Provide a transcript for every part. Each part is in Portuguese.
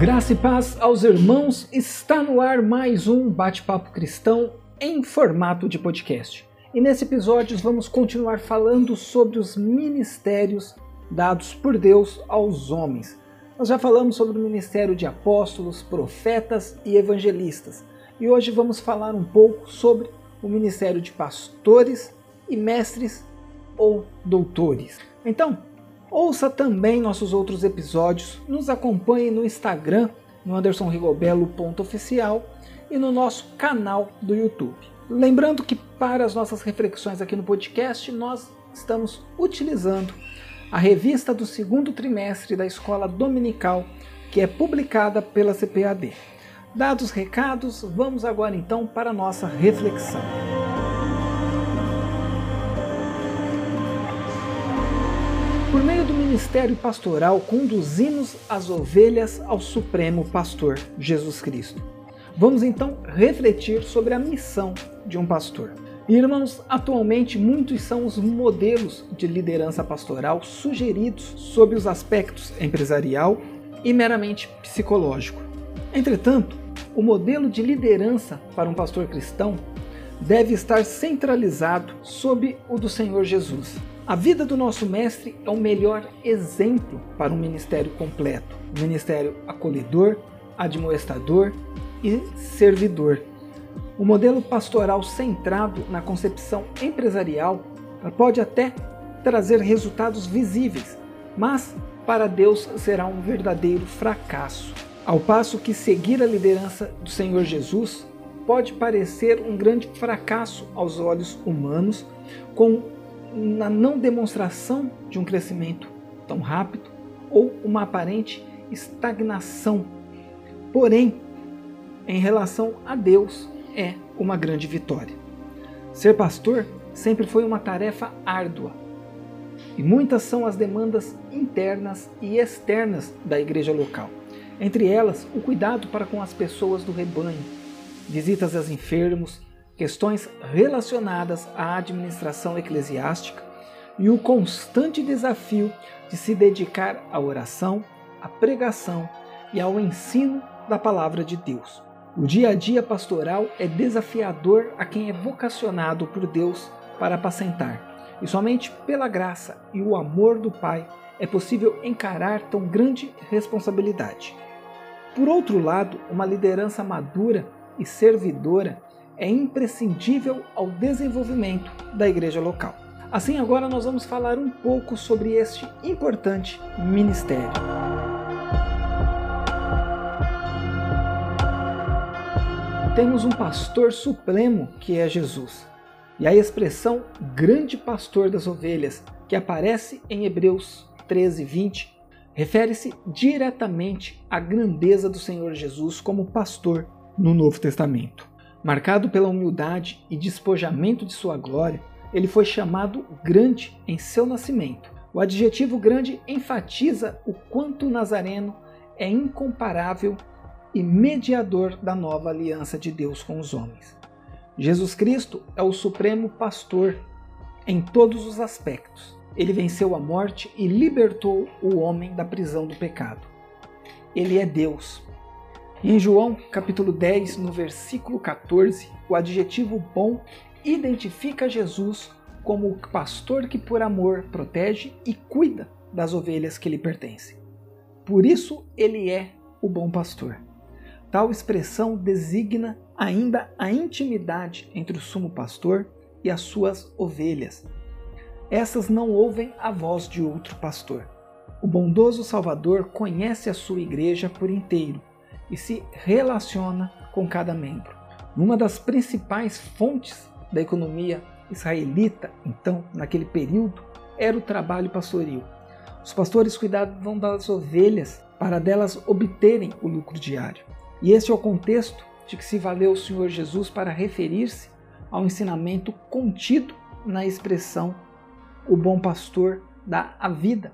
Graça e paz aos irmãos, está no ar mais um bate-papo cristão em formato de podcast. E nesse episódio vamos continuar falando sobre os ministérios dados por Deus aos homens. Nós já falamos sobre o ministério de apóstolos, profetas e evangelistas. E hoje vamos falar um pouco sobre o ministério de pastores e mestres ou doutores. Então, ouça também nossos outros episódios, nos acompanhe no Instagram, no andersonrigobelo.oficial e no nosso canal do YouTube. Lembrando que para as nossas reflexões aqui no podcast, nós estamos utilizando a revista do segundo trimestre da Escola Dominical, que é publicada pela CPAD. Dados os recados, vamos agora então para a nossa reflexão. Ministério pastoral, conduzimos as ovelhas ao Supremo Pastor, Jesus Cristo. Vamos então refletir sobre a missão de um pastor. Irmãos, atualmente muitos são os modelos de liderança pastoral sugeridos sob os aspectos empresarial e meramente psicológico. Entretanto, o modelo de liderança para um pastor cristão deve estar centralizado sob o do Senhor Jesus. A vida do nosso mestre é o melhor exemplo para um ministério completo, um ministério acolhedor, admoestador e servidor. O modelo pastoral centrado na concepção empresarial pode até trazer resultados visíveis, mas para Deus será um verdadeiro fracasso. Ao passo que seguir a liderança do Senhor Jesus pode parecer um grande fracasso aos olhos humanos, com na não demonstração de um crescimento tão rápido ou uma aparente estagnação. Porém, em relação a Deus, é uma grande vitória. Ser pastor sempre foi uma tarefa árdua, e muitas são as demandas internas e externas da igreja local. Entre elas, o cuidado para com as pessoas do rebanho, visitas aos enfermos, questões relacionadas à administração eclesiástica e o constante desafio de se dedicar à oração, à pregação e ao ensino da palavra de Deus. O dia a dia pastoral é desafiador a quem é vocacionado por Deus para apacentar, e somente pela graça e o amor do Pai é possível encarar tão grande responsabilidade. Por outro lado, uma liderança madura e servidora é imprescindível ao desenvolvimento da igreja local. Assim, agora nós vamos falar um pouco sobre este importante ministério. Temos um pastor supremo que é Jesus. E a expressão grande pastor das ovelhas, que aparece em Hebreus 13, 20, refere-se diretamente à grandeza do Senhor Jesus como pastor no Novo Testamento. Marcado pela humildade e despojamento de sua glória, ele foi chamado grande em seu nascimento. O adjetivo grande enfatiza o quanto o Nazareno é incomparável e mediador da nova aliança de Deus com os homens. Jesus Cristo é o supremo pastor em todos os aspectos. Ele venceu a morte e libertou o homem da prisão do pecado. Ele é Deus. Em João, capítulo 10, no versículo 14, o adjetivo bom identifica Jesus como o pastor que por amor protege e cuida das ovelhas que lhe pertencem. Por isso ele é o bom pastor. Tal expressão designa ainda a intimidade entre o sumo pastor e as suas ovelhas. Essas não ouvem a voz de outro pastor. O bondoso Salvador conhece a sua igreja por inteiro e se relaciona com cada membro. Uma das principais fontes da economia israelita, então, naquele período, era o trabalho pastoril. Os pastores cuidavam das ovelhas para delas obterem o lucro diário. E esse é o contexto de que se valeu o Senhor Jesus para referir-se ao ensinamento contido na expressão o bom pastor dá a vida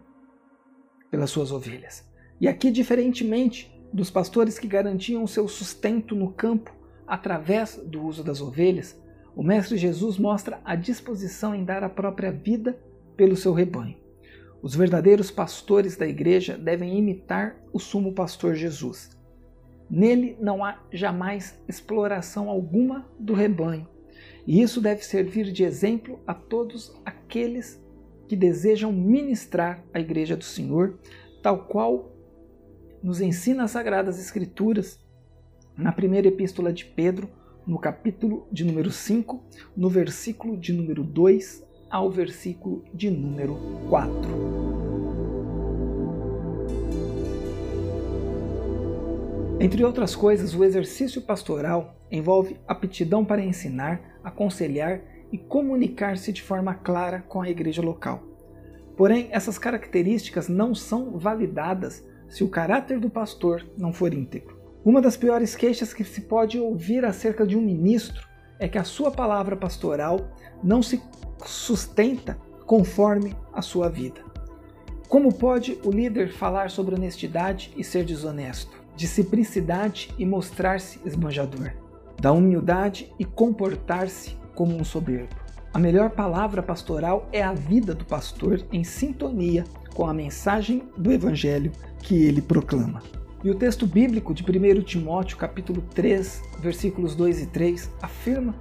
pelas suas ovelhas. E aqui, diferentemente dos pastores que garantiam seu sustento no campo através do uso das ovelhas, o Mestre Jesus mostra a disposição em dar a própria vida pelo seu rebanho. Os verdadeiros pastores da igreja devem imitar o sumo pastor Jesus. Nele não há jamais exploração alguma do rebanho, e isso deve servir de exemplo a todos aqueles que desejam ministrar a Igreja do Senhor, tal qual nos ensina as Sagradas Escrituras na primeira epístola de Pedro, no capítulo de número 5, no versículo de número 2 ao versículo de número 4. Entre outras coisas, o exercício pastoral envolve aptidão para ensinar, aconselhar e comunicar-se de forma clara com a igreja local. Porém, essas características não são validadas se o caráter do pastor não for íntegro. Uma das piores queixas que se pode ouvir acerca de um ministro é que a sua palavra pastoral não se sustenta conforme a sua vida. Como pode o líder falar sobre honestidade e ser desonesto? de simplicidade e mostrar-se esbanjador, da humildade e comportar-se como um soberbo. A melhor palavra pastoral é a vida do pastor em sintonia com a mensagem do evangelho que ele proclama. E o texto bíblico de 1 Timóteo, capítulo 3, versículos 2 e 3, afirma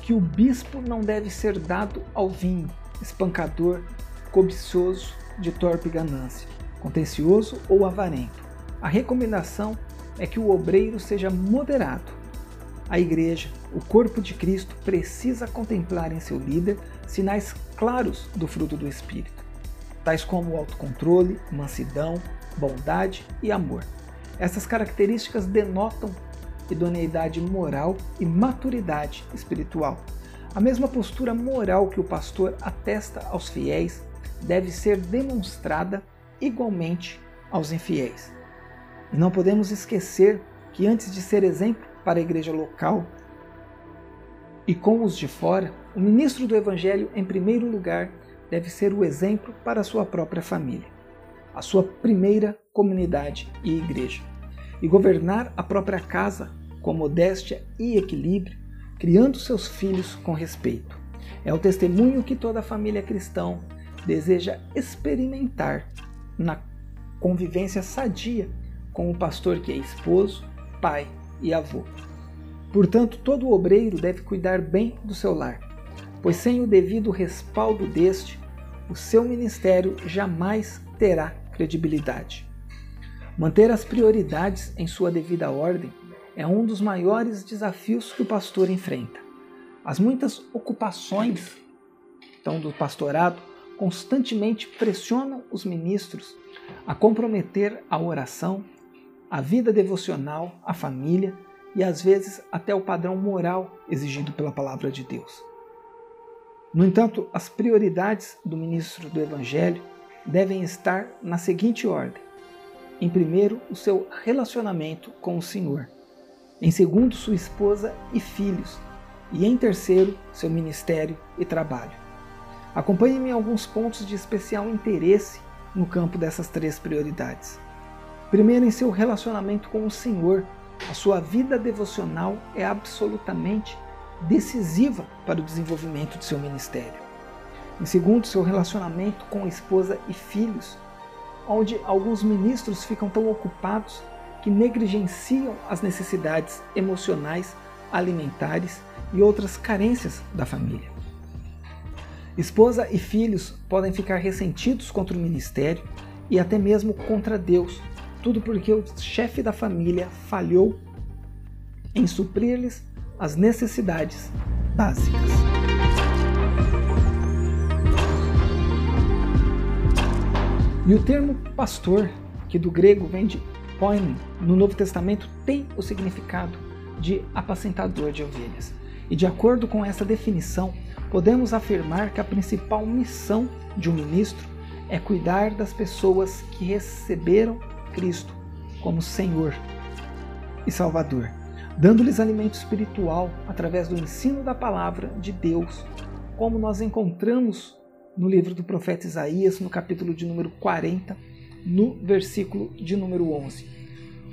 que o bispo não deve ser dado ao vinho, espancador, cobiçoso, de torpe ganância, contencioso ou avarento, a recomendação é que o obreiro seja moderado. A igreja, o corpo de Cristo, precisa contemplar em seu líder sinais claros do fruto do Espírito, tais como autocontrole, mansidão, bondade e amor. Essas características denotam idoneidade moral e maturidade espiritual. A mesma postura moral que o pastor atesta aos fiéis deve ser demonstrada igualmente aos infiéis. E não podemos esquecer que antes de ser exemplo para a igreja local e com os de fora, o ministro do Evangelho, em primeiro lugar, deve ser o exemplo para a sua própria família, a sua primeira comunidade e igreja, e governar a própria casa com modéstia e equilíbrio, criando seus filhos com respeito. É o testemunho que toda família cristã deseja experimentar na convivência sadia com o pastor que é esposo, pai e avô. Portanto, todo obreiro deve cuidar bem do seu lar, pois sem o devido respaldo deste, o seu ministério jamais terá credibilidade. Manter as prioridades em sua devida ordem é um dos maiores desafios que o pastor enfrenta. As muitas ocupações então, do pastorado constantemente pressionam os ministros a comprometer a oração, a vida devocional, a família e às vezes até o padrão moral exigido pela palavra de Deus. No entanto, as prioridades do ministro do Evangelho devem estar na seguinte ordem: em primeiro, o seu relacionamento com o Senhor, em segundo, sua esposa e filhos, e em terceiro, seu ministério e trabalho. Acompanhe-me em alguns pontos de especial interesse no campo dessas três prioridades. Primeiro, em seu relacionamento com o Senhor, a sua vida devocional é absolutamente decisiva para o desenvolvimento de seu ministério. Em segundo, seu relacionamento com esposa e filhos, onde alguns ministros ficam tão ocupados que negligenciam as necessidades emocionais, alimentares e outras carências da família. Esposa e filhos podem ficar ressentidos contra o ministério e até mesmo contra Deus tudo porque o chefe da família falhou em suprir-lhes as necessidades básicas. E o termo pastor, que do grego vem de poimen, no Novo Testamento tem o significado de apacentador de ovelhas. E de acordo com essa definição, podemos afirmar que a principal missão de um ministro é cuidar das pessoas que receberam Cristo como Senhor e Salvador, dando-lhes alimento espiritual através do ensino da palavra de Deus, como nós encontramos no livro do profeta Isaías, no capítulo de número 40, no versículo de número 11.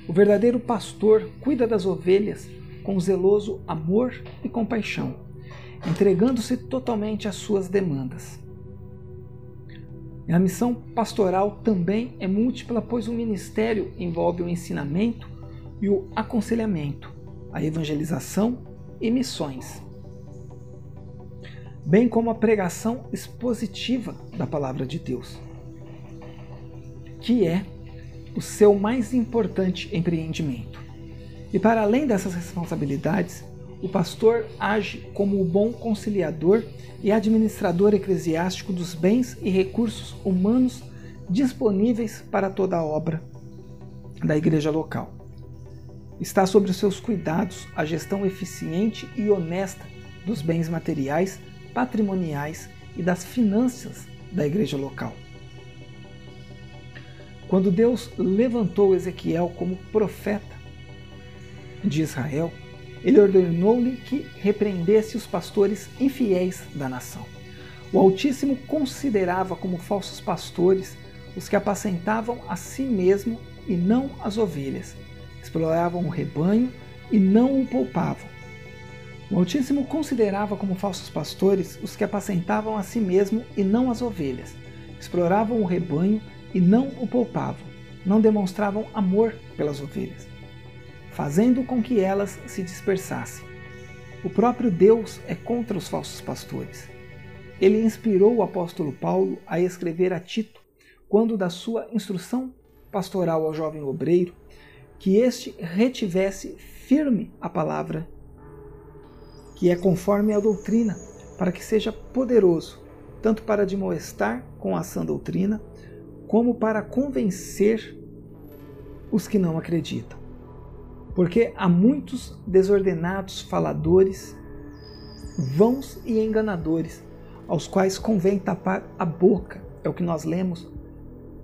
O verdadeiro pastor cuida das ovelhas com zeloso amor e compaixão, entregando-se totalmente às suas demandas. A missão pastoral também é múltipla, pois o ministério envolve o ensinamento, e o aconselhamento, a evangelização e missões, bem como a pregação expositiva da palavra de Deus, que é o seu mais importante empreendimento. E para além dessas responsabilidades, o pastor age como o bom conciliador e administrador eclesiástico dos bens e recursos humanos disponíveis para toda a obra da igreja local. Está sobre seus cuidados a gestão eficiente e honesta dos bens materiais, patrimoniais e das finanças da igreja local. Quando Deus levantou Ezequiel como profeta de Israel, ele ordenou-lhe que repreendesse os pastores infiéis da nação. O Altíssimo considerava como falsos pastores os que apacentavam a si mesmo e não as ovelhas, exploravam o rebanho e não o poupavam. O Altíssimo considerava como falsos pastores os que apacentavam a si mesmo e não as ovelhas, exploravam o rebanho e não o poupavam, não demonstravam amor pelas ovelhas, fazendo com que elas se dispersassem. O próprio Deus é contra os falsos pastores. Ele inspirou o apóstolo Paulo a escrever a Tito, quando da sua instrução pastoral ao jovem obreiro, que este retivesse firme a palavra, que é conforme a doutrina, para que seja poderoso, tanto para admoestar com a sã doutrina, como para convencer os que não acreditam. Porque há muitos desordenados faladores, vãos e enganadores, aos quais convém tapar a boca, é o que nós lemos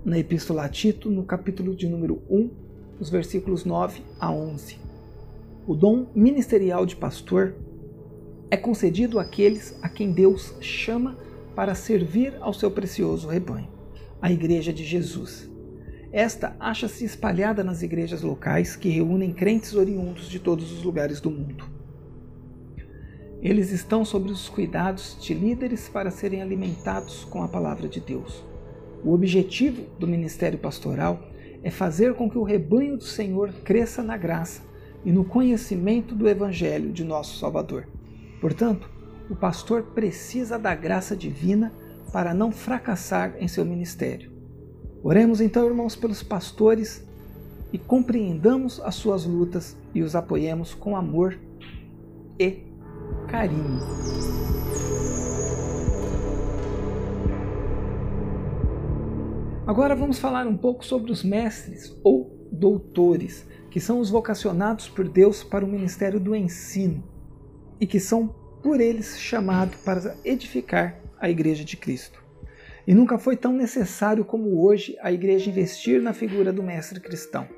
na Epístola a Tito, no capítulo de número 1, os versículos 9 a 11. O dom ministerial de pastor é concedido àqueles a quem Deus chama para servir ao seu precioso rebanho a Igreja de Jesus. Esta acha-se espalhada nas igrejas locais que reúnem crentes oriundos de todos os lugares do mundo. Eles estão sob os cuidados de líderes para serem alimentados com a palavra de Deus. O objetivo do ministério pastoral é fazer com que o rebanho do Senhor cresça na graça e no conhecimento do Evangelho de nosso Salvador. Portanto, o pastor precisa da graça divina para não fracassar em seu ministério. Oremos então, irmãos, pelos pastores e compreendamos as suas lutas e os apoiemos com amor e carinho. Agora vamos falar um pouco sobre os mestres ou doutores, que são os vocacionados por Deus para o ministério do ensino e que são por eles chamados para edificar a Igreja de Cristo. E nunca foi tão necessário como hoje a Igreja investir na figura do mestre cristão.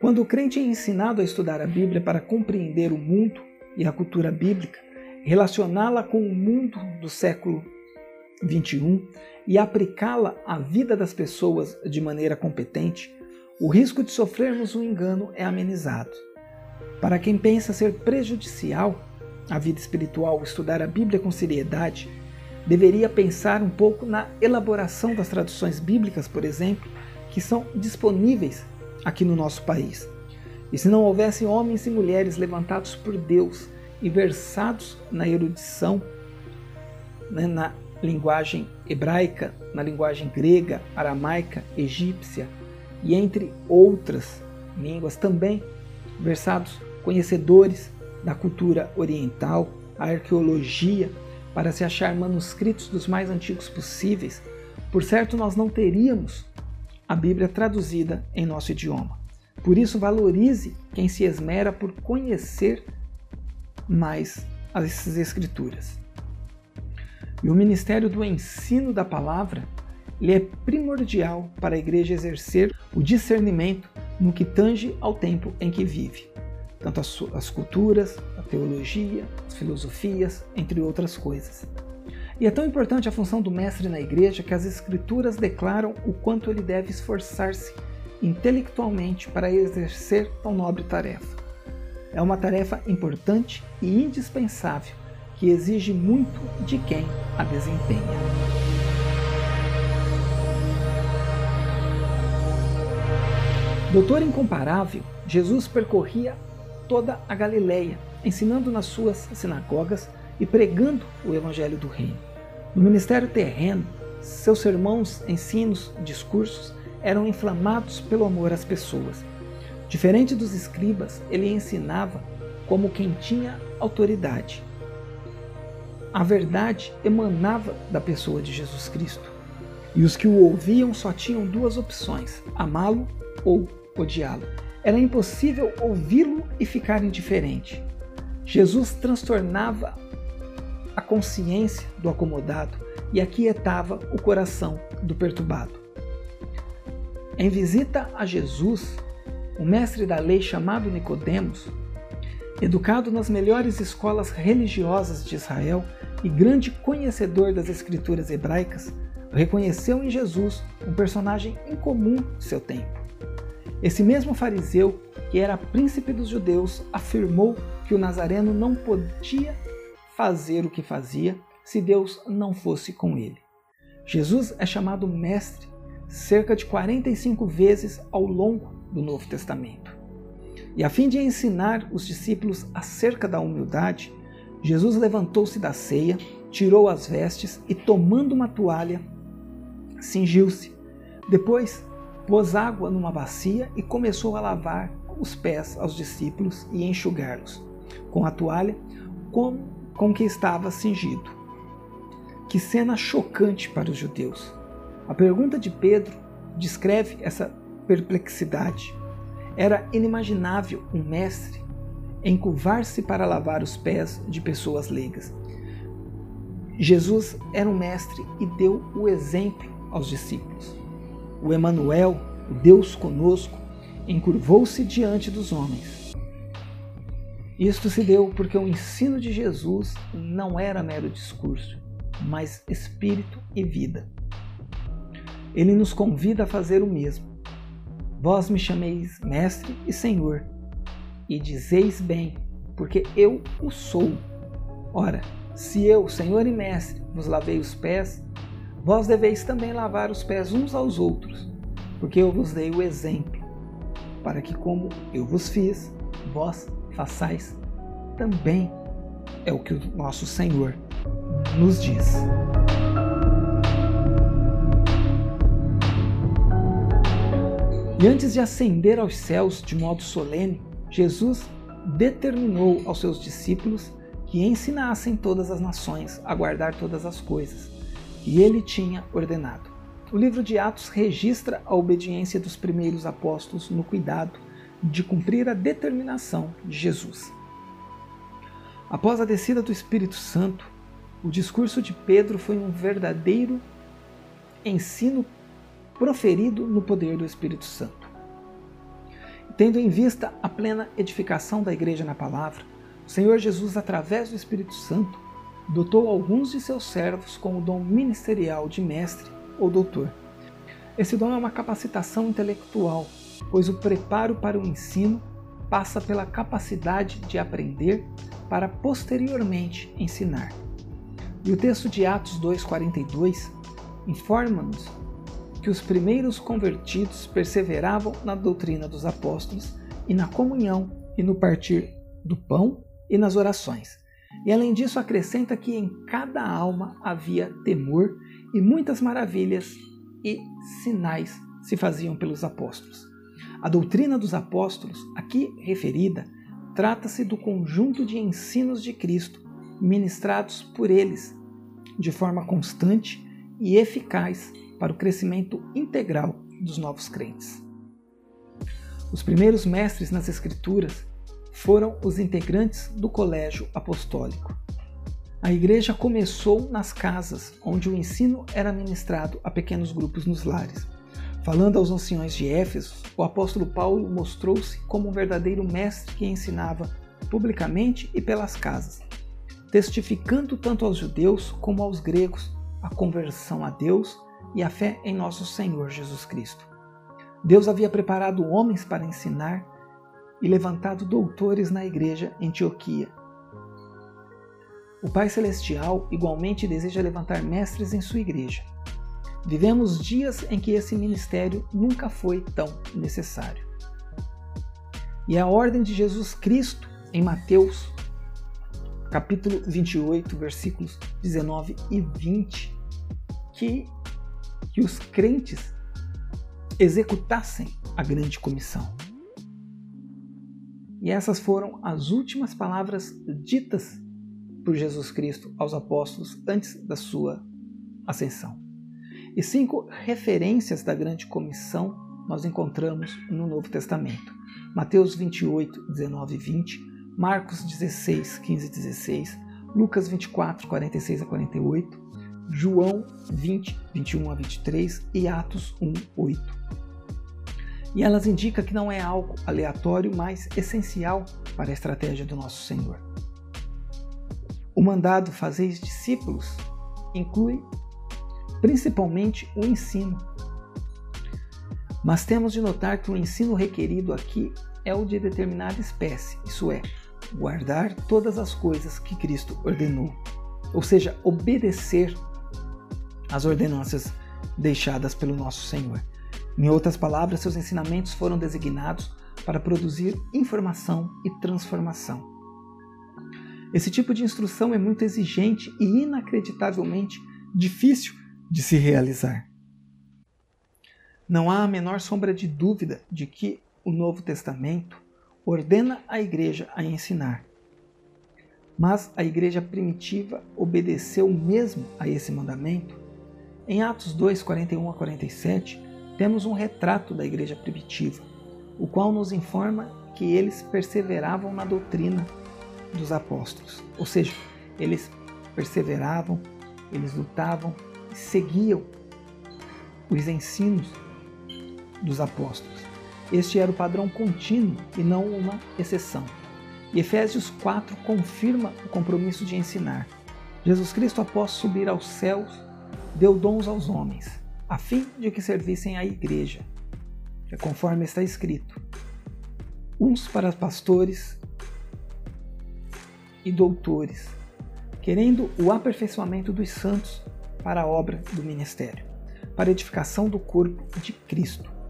Quando o crente é ensinado a estudar a Bíblia para compreender o mundo e a cultura bíblica, relacioná-la com o mundo do século 21 e aplicá-la à vida das pessoas de maneira competente, o risco de sofrermos um engano é amenizado. Para quem pensa ser prejudicial à vida espiritual estudar a Bíblia com seriedade, deveria pensar um pouco na elaboração das traduções bíblicas, por exemplo, que são disponíveis aqui no nosso país. E se não houvesse homens e mulheres levantados por Deus e versados na erudição, né, na linguagem hebraica, na linguagem grega, aramaica, egípcia e entre outras línguas também, versados conhecedores da cultura oriental, a arqueologia, para se achar manuscritos dos mais antigos possíveis, por certo nós não teríamos a Bíblia traduzida em nosso idioma. Por isso, valorize quem se esmera por conhecer mais essas Escrituras. E o ministério do ensino da palavra ele é primordial para a igreja exercer o discernimento no que tange ao tempo em que vive tanto as, as culturas, teologia, as filosofias, entre outras coisas. E é tão importante a função do mestre na igreja que as escrituras declaram o quanto ele deve esforçar-se intelectualmente para exercer tão nobre tarefa. É uma tarefa importante e indispensável que exige muito de quem a desempenha. Doutor incomparável, Jesus percorria toda a Galileia, ensinando nas suas sinagogas e pregando o evangelho do reino. No ministério terreno, seus sermões, ensinos, discursos eram inflamados pelo amor às pessoas. Diferente dos escribas, ele ensinava como quem tinha autoridade. A verdade emanava da pessoa de Jesus Cristo. E os que o ouviam só tinham duas opções: amá-lo ou odiá-lo. Era impossível ouvi-lo e ficar indiferente. Jesus transtornava a consciência do acomodado e aquietava o coração do perturbado. Em visita a Jesus, o mestre da lei chamado Nicodemos, educado nas melhores escolas religiosas de Israel e grande conhecedor das escrituras hebraicas, reconheceu em Jesus um personagem incomum de seu tempo. Esse mesmo fariseu, que era príncipe dos judeus, afirmou que o nazareno não podia fazer o que fazia se Deus não fosse com ele. Jesus é chamado mestre cerca de 45 vezes ao longo do Novo Testamento. E a fim de ensinar os discípulos acerca da humildade, Jesus levantou-se da ceia, tirou as vestes e, tomando uma toalha, cingiu-se. Depois pôs água numa bacia e começou a lavar os pés aos discípulos e enxugá-los com a toalha com, com que estava cingido. Que cena chocante para os judeus! A pergunta de Pedro descreve essa perplexidade. Era inimaginável um mestre encurvar-se para lavar os pés de pessoas leigas. Jesus era um mestre e deu o exemplo aos discípulos o Emanuel, o Deus conosco, encurvou-se diante dos homens. Isto se deu porque o ensino de Jesus não era mero discurso, mas espírito e vida. Ele nos convida a fazer o mesmo. Vós me chameis mestre e senhor, e dizeis bem, porque eu o sou. Ora, se eu, senhor e mestre, vos lavei os pés, Vós deveis também lavar os pés uns aos outros, porque eu vos dei o exemplo, para que, como eu vos fiz, vós façais também. É o que o nosso Senhor nos diz. E antes de ascender aos céus de modo solene, Jesus determinou aos seus discípulos que ensinassem todas as nações a guardar todas as coisas que ele tinha ordenado. O livro de Atos registra a obediência dos primeiros apóstolos no cuidado de cumprir a determinação de Jesus. Após a descida do Espírito Santo, o discurso de Pedro foi um verdadeiro ensino proferido no poder do Espírito Santo. Tendo em vista a plena edificação da igreja na palavra, o Senhor Jesus, através do Espírito Santo, dotou alguns de seus servos com o dom ministerial de mestre ou doutor. Esse dom é uma capacitação intelectual, pois o preparo para o ensino passa pela capacidade de aprender para posteriormente ensinar. E o texto de Atos 2,42 informa-nos que os primeiros convertidos perseveravam na doutrina dos apóstolos e na comunhão e no partir do pão e nas orações. E além disso, acrescenta que em cada alma havia temor e muitas maravilhas e sinais se faziam pelos apóstolos. A doutrina dos apóstolos, aqui referida, trata-se do conjunto de ensinos de Cristo ministrados por eles, de forma constante e eficaz para o crescimento integral dos novos crentes. Os primeiros mestres nas Escrituras foram os integrantes do colégio apostólico. A igreja começou nas casas, onde o ensino era ministrado a pequenos grupos nos lares. Falando aos anciões de Éfeso, o apóstolo Paulo mostrou-se como um verdadeiro mestre que ensinava publicamente e pelas casas, testificando tanto aos judeus como aos gregos a conversão a Deus e a fé em nosso Senhor Jesus Cristo. Deus havia preparado homens para ensinar e levantado doutores na igreja Antioquia. O Pai Celestial igualmente deseja levantar mestres em sua igreja. Vivemos dias em que esse ministério nunca foi tão necessário. E a ordem de Jesus Cristo em Mateus, capítulo 28, versículos 19 e 20, que, que os crentes executassem a grande comissão. E essas foram as últimas palavras ditas por Jesus Cristo aos apóstolos antes da sua ascensão. E cinco referências da grande comissão nós encontramos no Novo Testamento. Mateus 28, 19 e 20, Marcos 16, 15 e 16, Lucas 24, 46 a 48, João 20, 21 a 23 e Atos 1, 8. E elas indicam que não é algo aleatório, mas essencial para a estratégia do nosso Senhor. O mandado fazeis discípulos inclui principalmente o ensino. Mas temos de notar que o ensino requerido aqui é o de determinada espécie, isso é, guardar todas as coisas que Cristo ordenou, ou seja, obedecer às ordenanças deixadas pelo nosso Senhor. Em outras palavras, seus ensinamentos foram designados para produzir informação e transformação. Esse tipo de instrução é muito exigente e inacreditavelmente difícil de se realizar. Não há a menor sombra de dúvida de que o Novo Testamento ordena a igreja a ensinar. Mas a igreja primitiva obedeceu mesmo a esse mandamento? Em Atos 2, 41 a 47, temos um retrato da igreja primitiva, o qual nos informa que eles perseveravam na doutrina dos apóstolos. Ou seja, eles perseveravam, eles lutavam seguiam os ensinos dos apóstolos. Este era o padrão contínuo e não uma exceção. E Efésios 4 confirma o compromisso de ensinar. Jesus Cristo, após subir aos céus, deu dons aos homens, a fim de que servissem à igreja, é conforme está escrito: uns para pastores e doutores, querendo o aperfeiçoamento dos santos para a obra do ministério, para a edificação do corpo de Cristo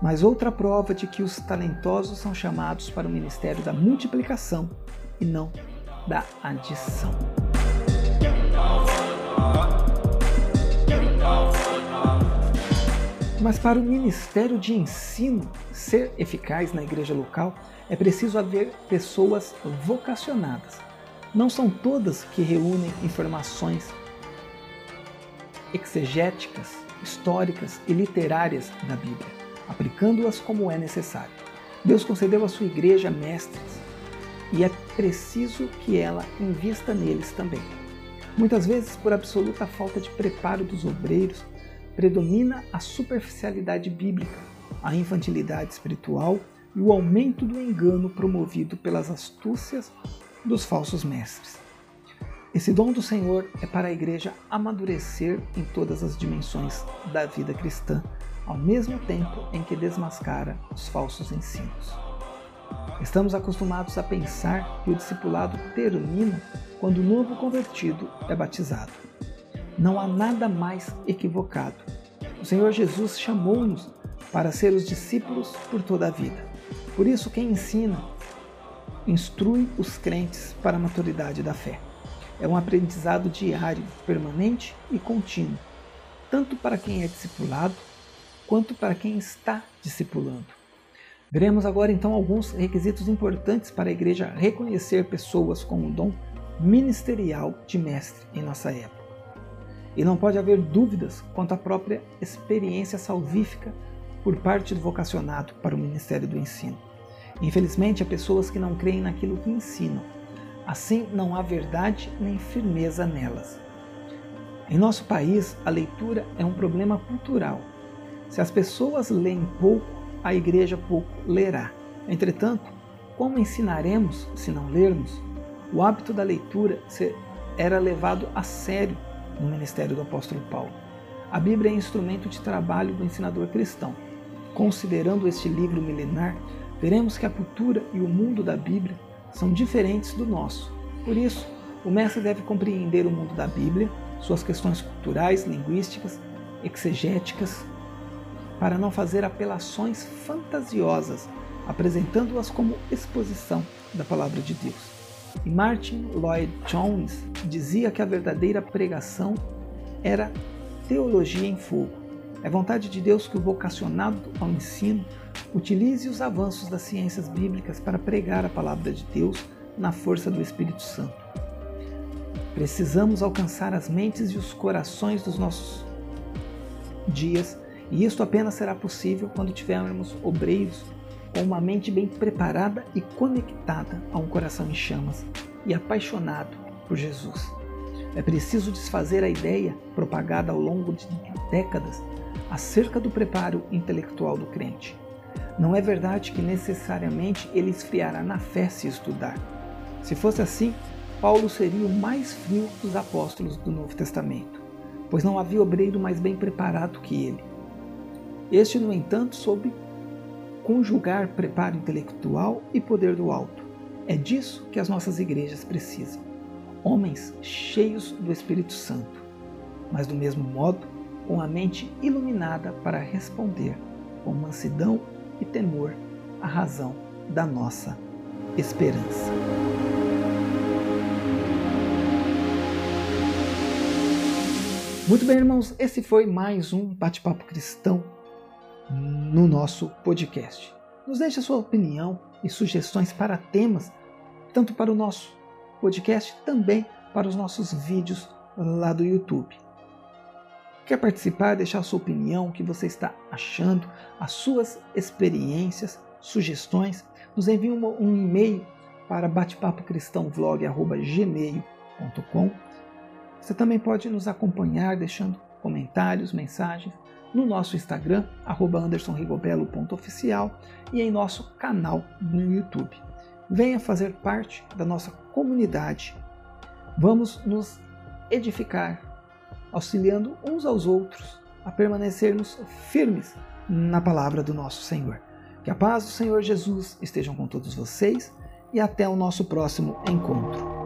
mas outra prova de que os talentosos são chamados para o ministério da multiplicação e não da adição. Mas para o ministério de ensino ser eficaz na igreja local, é preciso haver pessoas vocacionadas. Não são todas que reúnem informações exegéticas, históricas e literárias da Bíblia aplicando-as como é necessário. Deus concedeu à sua igreja mestres e é preciso que ela invista neles também. Muitas vezes, por absoluta falta de preparo dos obreiros, predomina a superficialidade bíblica, a infantilidade espiritual e o aumento do engano promovido pelas astúcias dos falsos mestres. Esse dom do Senhor é para a igreja amadurecer em todas as dimensões da vida cristã, ao mesmo tempo em que desmascara os falsos ensinos. Estamos acostumados a pensar que o discipulado termina quando o novo convertido é batizado. Não há nada mais equivocado. O Senhor Jesus chamou-nos para ser os discípulos por toda a vida. Por isso, quem ensina, instrui os crentes para a maturidade da fé. É um aprendizado diário, permanente e contínuo, tanto para quem é discipulado quanto para quem está discipulando. Veremos agora então alguns requisitos importantes para a igreja reconhecer pessoas com o dom ministerial de mestre em nossa época. E não pode haver dúvidas quanto à própria experiência salvífica por parte do vocacionado para o ministério do ensino. Infelizmente, há pessoas que não creem naquilo que ensinam. Assim, não há verdade nem firmeza nelas. Em nosso país, a leitura é um problema cultural se as pessoas leem pouco, a igreja pouco lerá. Entretanto, como ensinaremos se não lermos? O hábito da leitura era levado a sério no ministério do apóstolo Paulo. A Bíblia é instrumento de trabalho do ensinador cristão. Considerando este livro milenar, veremos que a cultura e o mundo da Bíblia são diferentes do nosso. Por isso, o mestre deve compreender o mundo da Bíblia, suas questões culturais, linguísticas, exegéticas, para não fazer apelações fantasiosas apresentando-as como exposição da palavra de Deus. E Martin Lloyd Jones dizia que a verdadeira pregação era teologia em fogo. É vontade de Deus que o vocacionado ao ensino utilize os avanços das ciências bíblicas para pregar a palavra de Deus na força do Espírito Santo. Precisamos alcançar as mentes e os corações dos nossos dias, e isto apenas será possível quando tivermos obreiros com uma mente bem preparada e conectada a um coração em chamas e apaixonado por Jesus. É preciso desfazer a ideia propagada ao longo de décadas acerca do preparo intelectual do crente. Não é verdade que necessariamente ele esfriará na fé se estudar. Se fosse assim, Paulo seria o mais frio dos apóstolos do Novo Testamento, pois não havia obreiro mais bem preparado que ele. Este, no entanto, soube conjugar preparo intelectual e poder do alto. É disso que as nossas igrejas precisam. Homens cheios do Espírito Santo, mas do mesmo modo, com a mente iluminada para responder com mansidão e temor à razão da nossa esperança. Muito bem, irmãos, esse foi mais um bate-papo cristão no nosso podcast. Nos deixe a sua opinião e sugestões para temas, tanto para o nosso podcast, também para os nossos vídeos lá do YouTube. Quer participar, deixar a sua opinião, o que você está achando, as suas experiências, sugestões? Nos envie um, e-mail para batepapocristãovlog.gmail.com Você também pode nos acompanhar deixando comentários, mensagens no nosso Instagram, andersonrigobelo.oficial e em nosso canal no YouTube. Venha fazer parte da nossa comunidade. Vamos nos edificar, auxiliando uns aos outros a permanecermos firmes na palavra do nosso Senhor. Que a paz do Senhor Jesus estejam com todos vocês e até o nosso próximo encontro.